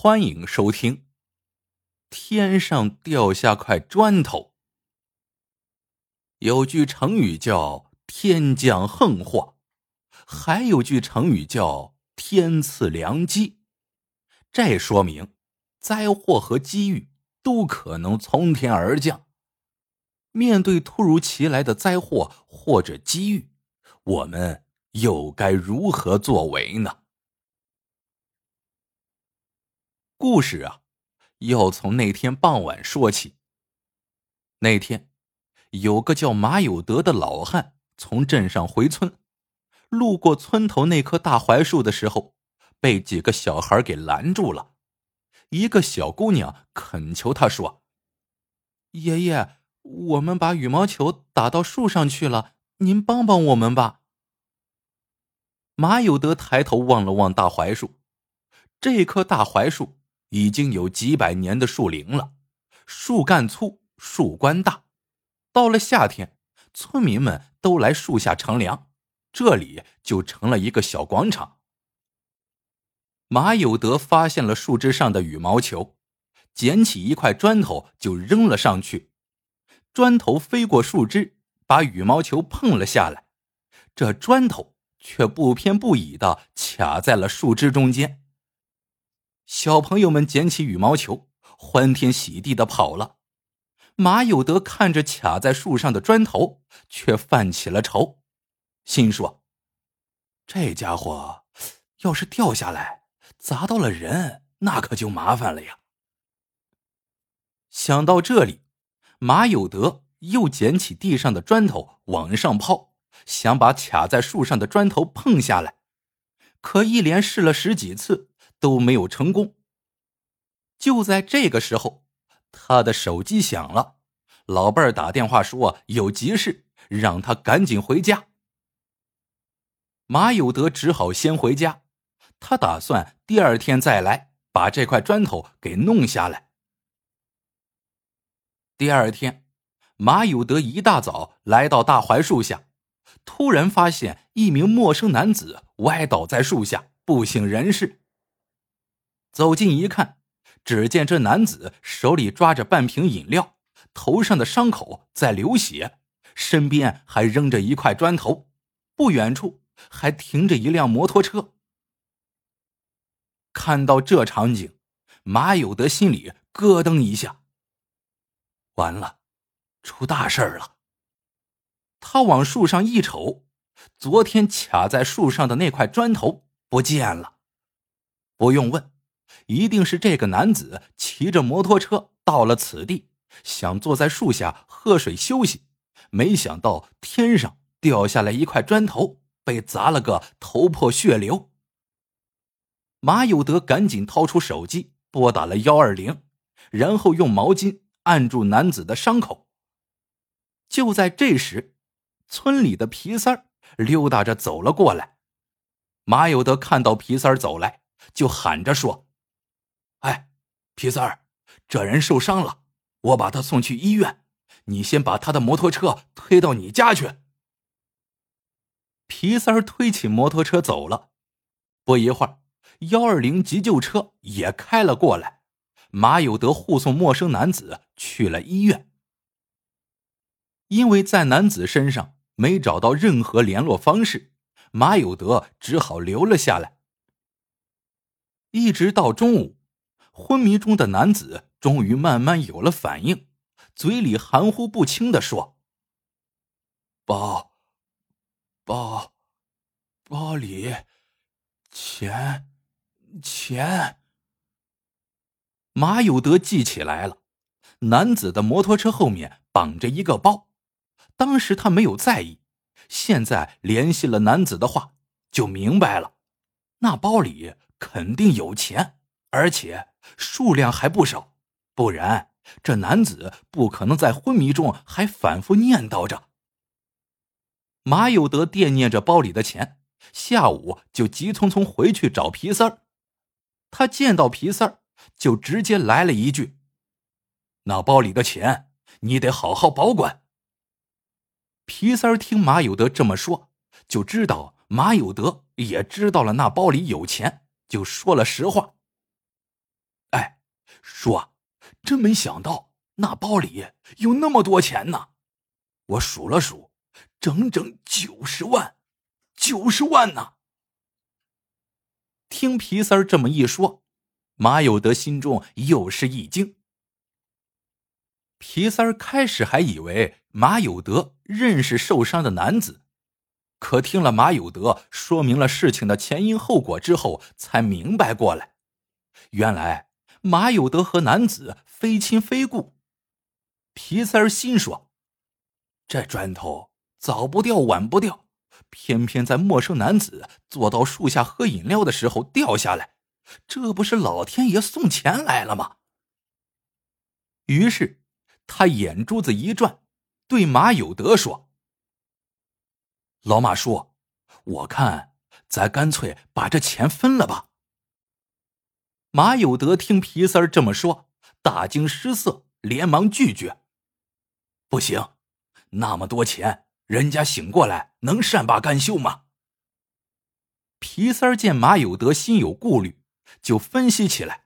欢迎收听。天上掉下块砖头。有句成语叫“天降横祸”，还有句成语叫“天赐良机”。这说明灾祸和机遇都可能从天而降。面对突如其来的灾祸或者机遇，我们又该如何作为呢？故事啊，要从那天傍晚说起。那天，有个叫马有德的老汉从镇上回村，路过村头那棵大槐树的时候，被几个小孩给拦住了。一个小姑娘恳求他说：“爷爷，我们把羽毛球打到树上去了，您帮帮我们吧。”马有德抬头望了望大槐树，这棵大槐树。已经有几百年的树龄了，树干粗，树冠大。到了夏天，村民们都来树下乘凉，这里就成了一个小广场。马有德发现了树枝上的羽毛球，捡起一块砖头就扔了上去，砖头飞过树枝，把羽毛球碰了下来，这砖头却不偏不倚的卡在了树枝中间。小朋友们捡起羽毛球，欢天喜地的跑了。马有德看着卡在树上的砖头，却犯起了愁，心说：“这家伙要是掉下来砸到了人，那可就麻烦了呀。”想到这里，马有德又捡起地上的砖头往上抛，想把卡在树上的砖头碰下来，可一连试了十几次。都没有成功。就在这个时候，他的手机响了，老伴儿打电话说有急事，让他赶紧回家。马有德只好先回家，他打算第二天再来把这块砖头给弄下来。第二天，马有德一大早来到大槐树下，突然发现一名陌生男子歪倒在树下，不省人事。走近一看，只见这男子手里抓着半瓶饮料，头上的伤口在流血，身边还扔着一块砖头，不远处还停着一辆摩托车。看到这场景，马有德心里咯噔一下。完了，出大事了！他往树上一瞅，昨天卡在树上的那块砖头不见了。不用问。一定是这个男子骑着摩托车到了此地，想坐在树下喝水休息，没想到天上掉下来一块砖头，被砸了个头破血流。马有德赶紧掏出手机拨打了幺二零，然后用毛巾按住男子的伤口。就在这时，村里的皮三儿溜达着走了过来。马有德看到皮三儿走来，就喊着说。皮三儿，这人受伤了，我把他送去医院。你先把他的摩托车推到你家去。皮三儿推起摩托车走了。不一会儿，幺二零急救车也开了过来。马有德护送陌生男子去了医院。因为在男子身上没找到任何联络方式，马有德只好留了下来。一直到中午。昏迷中的男子终于慢慢有了反应，嘴里含糊不清的说：“包，包，包里，钱，钱。”马有德记起来了，男子的摩托车后面绑着一个包，当时他没有在意，现在联系了男子的话，就明白了，那包里肯定有钱。而且数量还不少，不然这男子不可能在昏迷中还反复念叨着。马有德惦念着包里的钱，下午就急匆匆回去找皮三儿。他见到皮三儿，就直接来了一句：“那包里的钱你得好好保管。”皮三儿听马有德这么说，就知道马有德也知道了那包里有钱，就说了实话。说：“真没想到那包里有那么多钱呢！我数了数，整整九十万，九十万呢！”听皮三儿这么一说，马有德心中又是一惊。皮三儿开始还以为马有德认识受伤的男子，可听了马有德说明了事情的前因后果之后，才明白过来，原来马有德和男子非亲非故。皮三儿心说：“这砖头早不掉，晚不掉。”偏偏在陌生男子坐到树下喝饮料的时候掉下来，这不是老天爷送钱来了吗？于是他眼珠子一转，对马有德说：“老马叔，我看咱干脆把这钱分了吧。”马有德听皮三儿这么说，大惊失色，连忙拒绝：“不行，那么多钱。”人家醒过来能善罢甘休吗？皮三儿见马有德心有顾虑，就分析起来。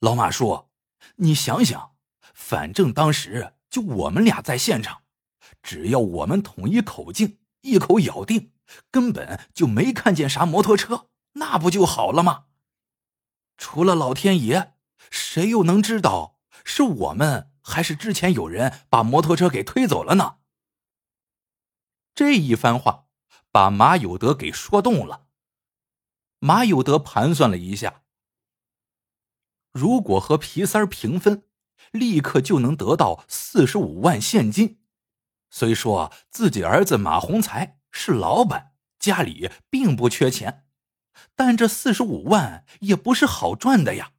老马说：“你想想，反正当时就我们俩在现场，只要我们统一口径，一口咬定，根本就没看见啥摩托车，那不就好了吗？除了老天爷，谁又能知道是我们还是之前有人把摩托车给推走了呢？”这一番话把马有德给说动了。马有德盘算了一下，如果和皮三平分，立刻就能得到四十五万现金。虽说自己儿子马洪才是老板，家里并不缺钱，但这四十五万也不是好赚的呀。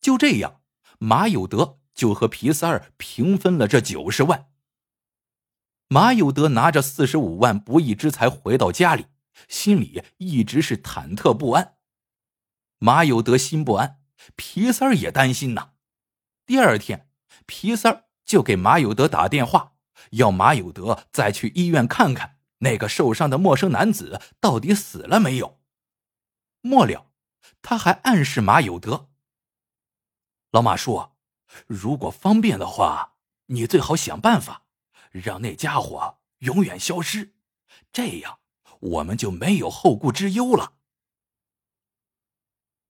就这样，马有德就和皮三儿平分了这九十万。马有德拿着四十五万不义之财回到家里，心里一直是忐忑不安。马有德心不安，皮三儿也担心呐。第二天，皮三儿就给马有德打电话，要马有德再去医院看看那个受伤的陌生男子到底死了没有。末了，他还暗示马有德：“老马说，如果方便的话，你最好想办法。”让那家伙永远消失，这样我们就没有后顾之忧了。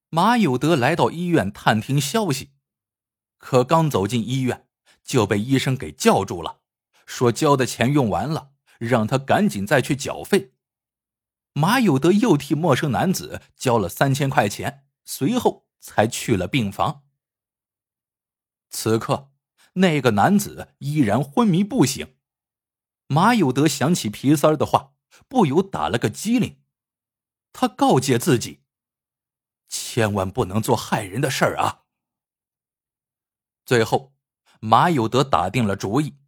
马有德来到医院探听消息，可刚走进医院就被医生给叫住了，说交的钱用完了，让他赶紧再去缴费。马有德又替陌生男子交了三千块钱，随后才去了病房。此刻。那个男子依然昏迷不醒，马有德想起皮三儿的话，不由打了个激灵。他告诫自己，千万不能做害人的事儿啊。最后，马有德打定了主意，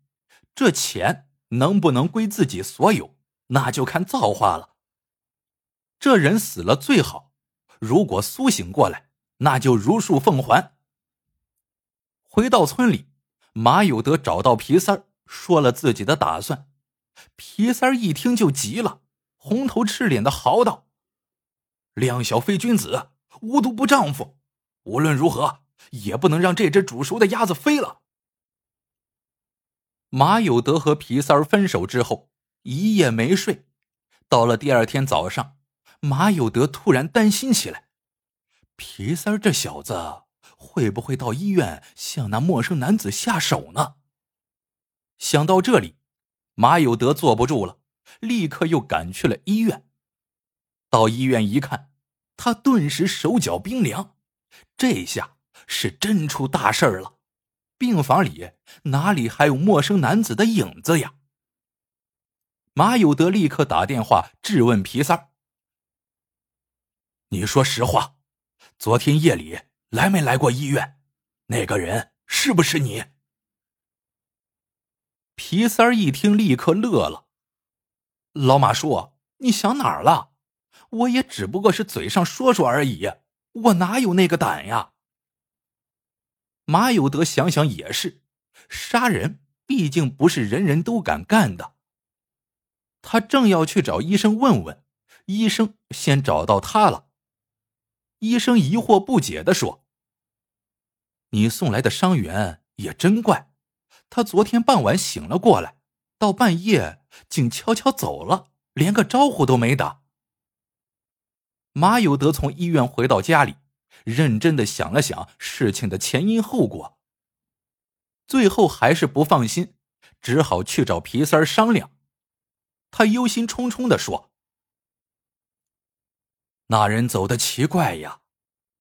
这钱能不能归自己所有，那就看造化了。这人死了最好，如果苏醒过来，那就如数奉还。回到村里。马有德找到皮三儿，说了自己的打算。皮三儿一听就急了，红头赤脸的嚎道：“量小非君子，无毒不丈夫！无论如何也不能让这只煮熟的鸭子飞了。”马有德和皮三儿分手之后，一夜没睡。到了第二天早上，马有德突然担心起来：皮三儿这小子。会不会到医院向那陌生男子下手呢？想到这里，马有德坐不住了，立刻又赶去了医院。到医院一看，他顿时手脚冰凉，这下是真出大事了。病房里哪里还有陌生男子的影子呀？马有德立刻打电话质问皮三儿：“你说实话，昨天夜里？”来没来过医院？那个人是不是你？皮三儿一听，立刻乐了。老马叔，你想哪儿了？我也只不过是嘴上说说而已，我哪有那个胆呀？马有德想想也是，杀人毕竟不是人人都敢干的。他正要去找医生问问，医生先找到他了。医生疑惑不解的说。你送来的伤员也真怪，他昨天傍晚醒了过来，到半夜竟悄悄走了，连个招呼都没打。”马有德从医院回到家里，认真的想了想事情的前因后果，最后还是不放心，只好去找皮三商量。他忧心忡忡的说：“那人走的奇怪呀，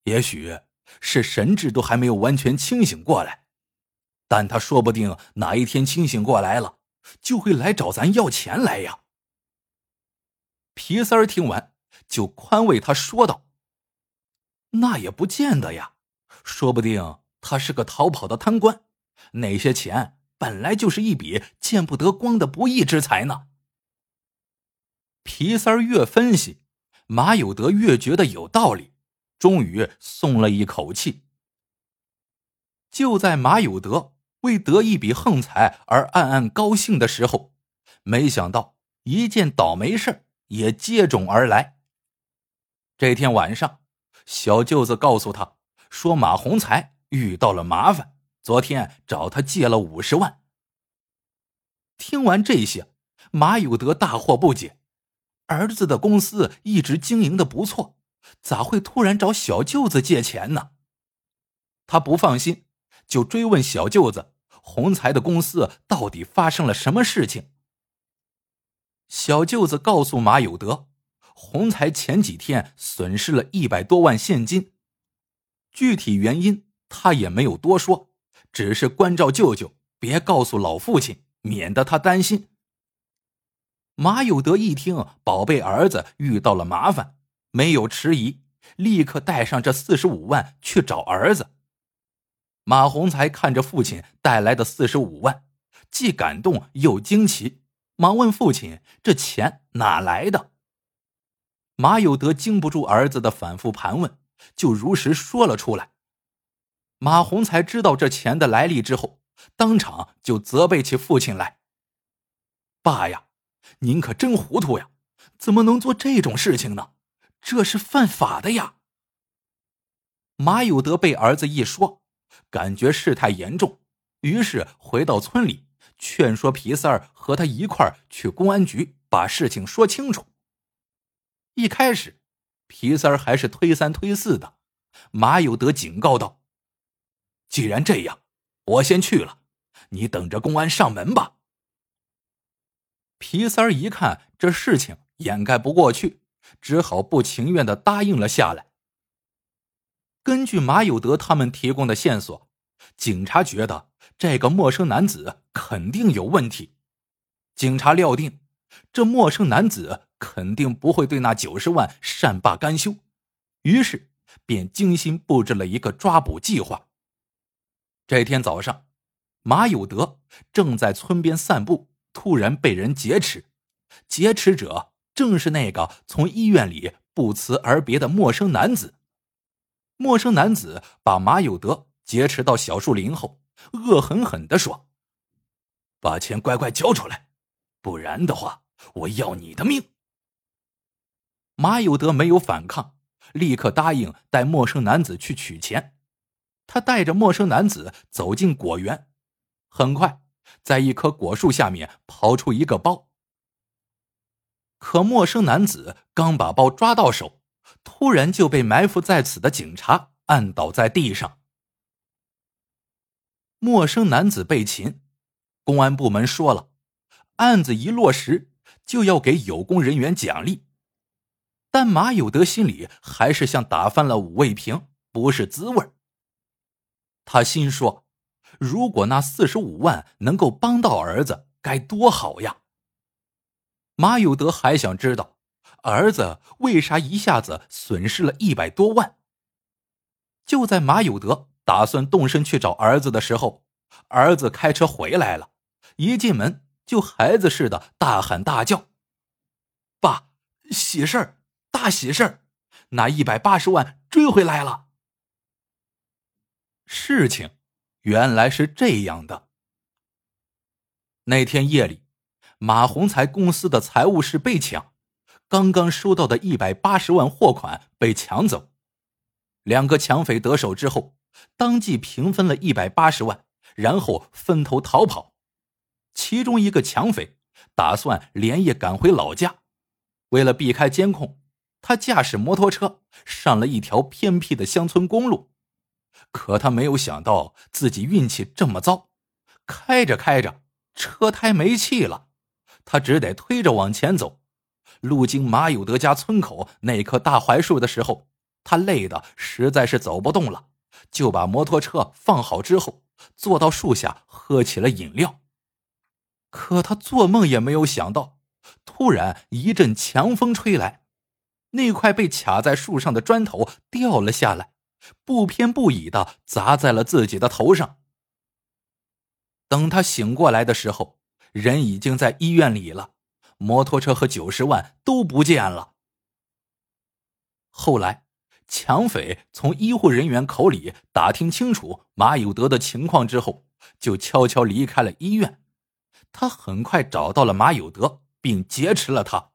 也许是神智都还没有完全清醒过来，但他说不定哪一天清醒过来了，就会来找咱要钱来呀。”皮三儿听完。就宽慰他说道：“那也不见得呀，说不定他是个逃跑的贪官，那些钱本来就是一笔见不得光的不义之财呢。”皮三儿越分析，马有德越觉得有道理，终于松了一口气。就在马有德为得一笔横财而暗暗高兴的时候，没想到一件倒霉事也接踵而来。这天晚上，小舅子告诉他说：“马洪才遇到了麻烦，昨天找他借了五十万。”听完这些，马有德大惑不解：儿子的公司一直经营的不错，咋会突然找小舅子借钱呢？他不放心，就追问小舅子：“洪才的公司到底发生了什么事情？”小舅子告诉马有德。洪才前几天损失了一百多万现金，具体原因他也没有多说，只是关照舅舅别告诉老父亲，免得他担心。马有德一听宝贝儿子遇到了麻烦，没有迟疑，立刻带上这四十五万去找儿子。马洪才看着父亲带来的四十五万，既感动又惊奇，忙问父亲：“这钱哪来的？”马有德经不住儿子的反复盘问，就如实说了出来。马洪才知道这钱的来历之后，当场就责备起父亲来：“爸呀，您可真糊涂呀！怎么能做这种事情呢？这是犯法的呀！”马有德被儿子一说，感觉事态严重，于是回到村里劝说皮三儿和他一块儿去公安局把事情说清楚。一开始，皮三儿还是推三推四的。马有德警告道：“既然这样，我先去了，你等着公安上门吧。”皮三儿一看这事情掩盖不过去，只好不情愿的答应了下来。根据马有德他们提供的线索，警察觉得这个陌生男子肯定有问题。警察料定，这陌生男子。肯定不会对那九十万善罢甘休，于是便精心布置了一个抓捕计划。这天早上，马有德正在村边散步，突然被人劫持。劫持者正是那个从医院里不辞而别的陌生男子。陌生男子把马有德劫持到小树林后，恶狠狠地说：“把钱乖乖交出来，不然的话，我要你的命！”马有德没有反抗，立刻答应带陌生男子去取钱。他带着陌生男子走进果园，很快在一棵果树下面刨出一个包。可陌生男子刚把包抓到手，突然就被埋伏在此的警察按倒在地上。陌生男子被擒，公安部门说了，案子一落实就要给有功人员奖励。但马有德心里还是像打翻了五味瓶，不是滋味他心说：“如果那四十五万能够帮到儿子，该多好呀！”马有德还想知道，儿子为啥一下子损失了一百多万。就在马有德打算动身去找儿子的时候，儿子开车回来了，一进门就孩子似的大喊大叫：“爸，喜事儿！”大喜事儿，那一百八十万追回来了。事情原来是这样的：那天夜里，马洪才公司的财务室被抢，刚刚收到的一百八十万货款被抢走。两个抢匪得手之后，当即平分了一百八十万，然后分头逃跑。其中一个抢匪打算连夜赶回老家，为了避开监控，他驾驶摩托车上了一条偏僻的乡村公路。可他没有想到自己运气这么糟，开着开着车胎没气了，他只得推着往前走。路经马有德家村口那棵大槐树的时候，他累得实在是走不动了，就把摩托车放好之后，坐到树下喝起了饮料。可他做梦也没有想到，突然一阵强风吹来，那块被卡在树上的砖头掉了下来，不偏不倚的砸在了自己的头上。等他醒过来的时候，人已经在医院里了。摩托车和九十万都不见了。后来，抢匪从医护人员口里打听清楚马有德的情况之后，就悄悄离开了医院。他很快找到了马有德，并劫持了他。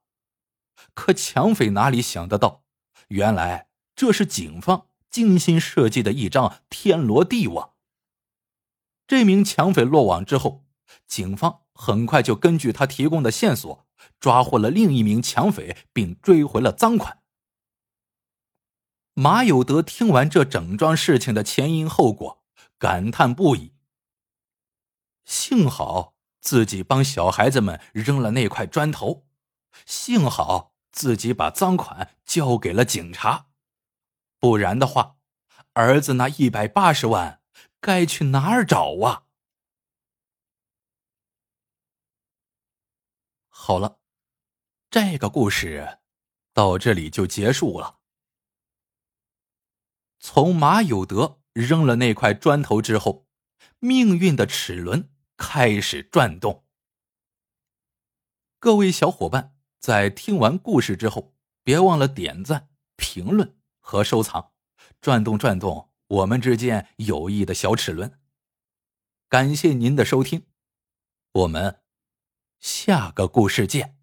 可抢匪哪里想得到，原来这是警方精心设计的一张天罗地网。这名抢匪落网之后，警方很快就根据他提供的线索。抓获了另一名抢匪，并追回了赃款。马有德听完这整桩事情的前因后果，感叹不已。幸好自己帮小孩子们扔了那块砖头，幸好自己把赃款交给了警察，不然的话，儿子那一百八十万该去哪儿找啊？好了。这个故事到这里就结束了。从马有德扔了那块砖头之后，命运的齿轮开始转动。各位小伙伴，在听完故事之后，别忘了点赞、评论和收藏，转动转动我们之间友谊的小齿轮。感谢您的收听，我们下个故事见。